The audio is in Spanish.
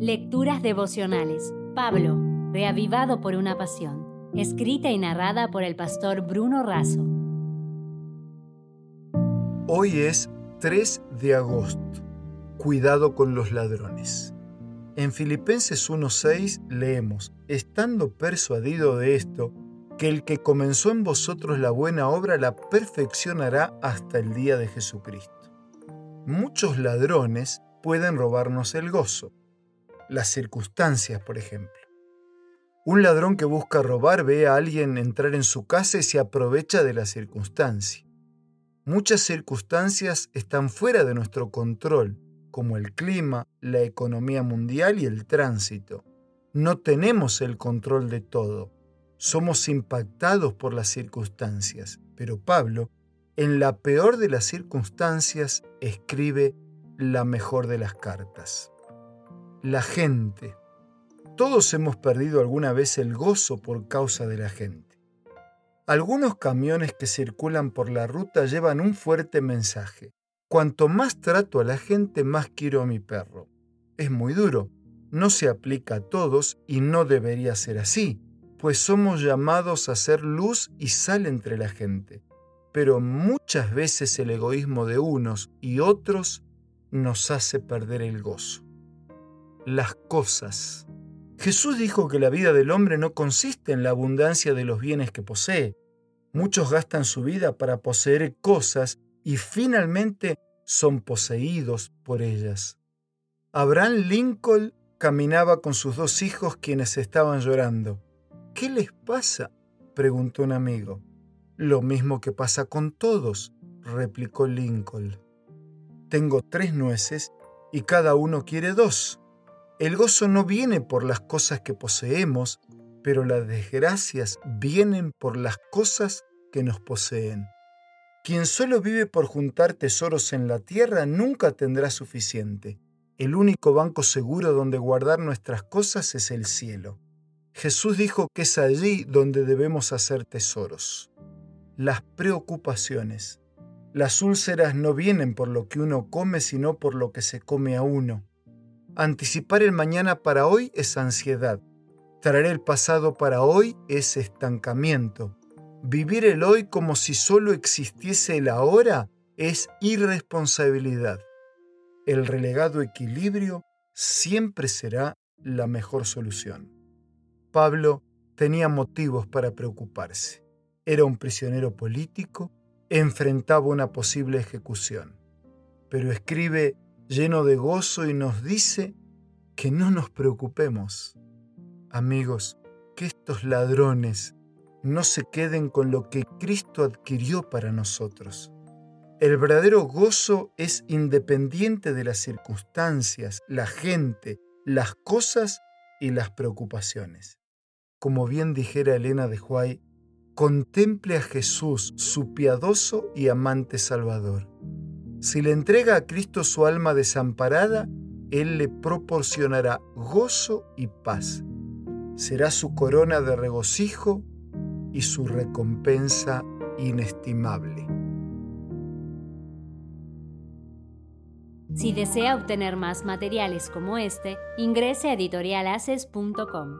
Lecturas devocionales. Pablo, reavivado por una pasión. Escrita y narrada por el pastor Bruno Razo. Hoy es 3 de agosto. Cuidado con los ladrones. En Filipenses 1:6 leemos, estando persuadido de esto, que el que comenzó en vosotros la buena obra la perfeccionará hasta el día de Jesucristo. Muchos ladrones pueden robarnos el gozo, las circunstancias, por ejemplo. Un ladrón que busca robar ve a alguien entrar en su casa y se aprovecha de la circunstancia. Muchas circunstancias están fuera de nuestro control, como el clima, la economía mundial y el tránsito. No tenemos el control de todo. Somos impactados por las circunstancias, pero Pablo, en la peor de las circunstancias, escribe la mejor de las cartas la gente. Todos hemos perdido alguna vez el gozo por causa de la gente. Algunos camiones que circulan por la ruta llevan un fuerte mensaje. Cuanto más trato a la gente, más quiero a mi perro. Es muy duro, no se aplica a todos y no debería ser así, pues somos llamados a ser luz y sal entre la gente. Pero muchas veces el egoísmo de unos y otros nos hace perder el gozo las cosas. Jesús dijo que la vida del hombre no consiste en la abundancia de los bienes que posee. Muchos gastan su vida para poseer cosas y finalmente son poseídos por ellas. Abraham Lincoln caminaba con sus dos hijos quienes estaban llorando. ¿Qué les pasa? preguntó un amigo. Lo mismo que pasa con todos, replicó Lincoln. Tengo tres nueces y cada uno quiere dos. El gozo no viene por las cosas que poseemos, pero las desgracias vienen por las cosas que nos poseen. Quien solo vive por juntar tesoros en la tierra nunca tendrá suficiente. El único banco seguro donde guardar nuestras cosas es el cielo. Jesús dijo que es allí donde debemos hacer tesoros. Las preocupaciones. Las úlceras no vienen por lo que uno come, sino por lo que se come a uno. Anticipar el mañana para hoy es ansiedad. Traer el pasado para hoy es estancamiento. Vivir el hoy como si solo existiese el ahora es irresponsabilidad. El relegado equilibrio siempre será la mejor solución. Pablo tenía motivos para preocuparse. Era un prisionero político, enfrentaba una posible ejecución. Pero escribe lleno de gozo y nos dice que no nos preocupemos. Amigos, que estos ladrones no se queden con lo que Cristo adquirió para nosotros. El verdadero gozo es independiente de las circunstancias, la gente, las cosas y las preocupaciones. Como bien dijera Elena de Huay, contemple a Jesús, su piadoso y amante Salvador. Si le entrega a Cristo su alma desamparada, Él le proporcionará gozo y paz. Será su corona de regocijo y su recompensa inestimable. Si desea obtener más materiales como este, ingrese a editorialaces.com.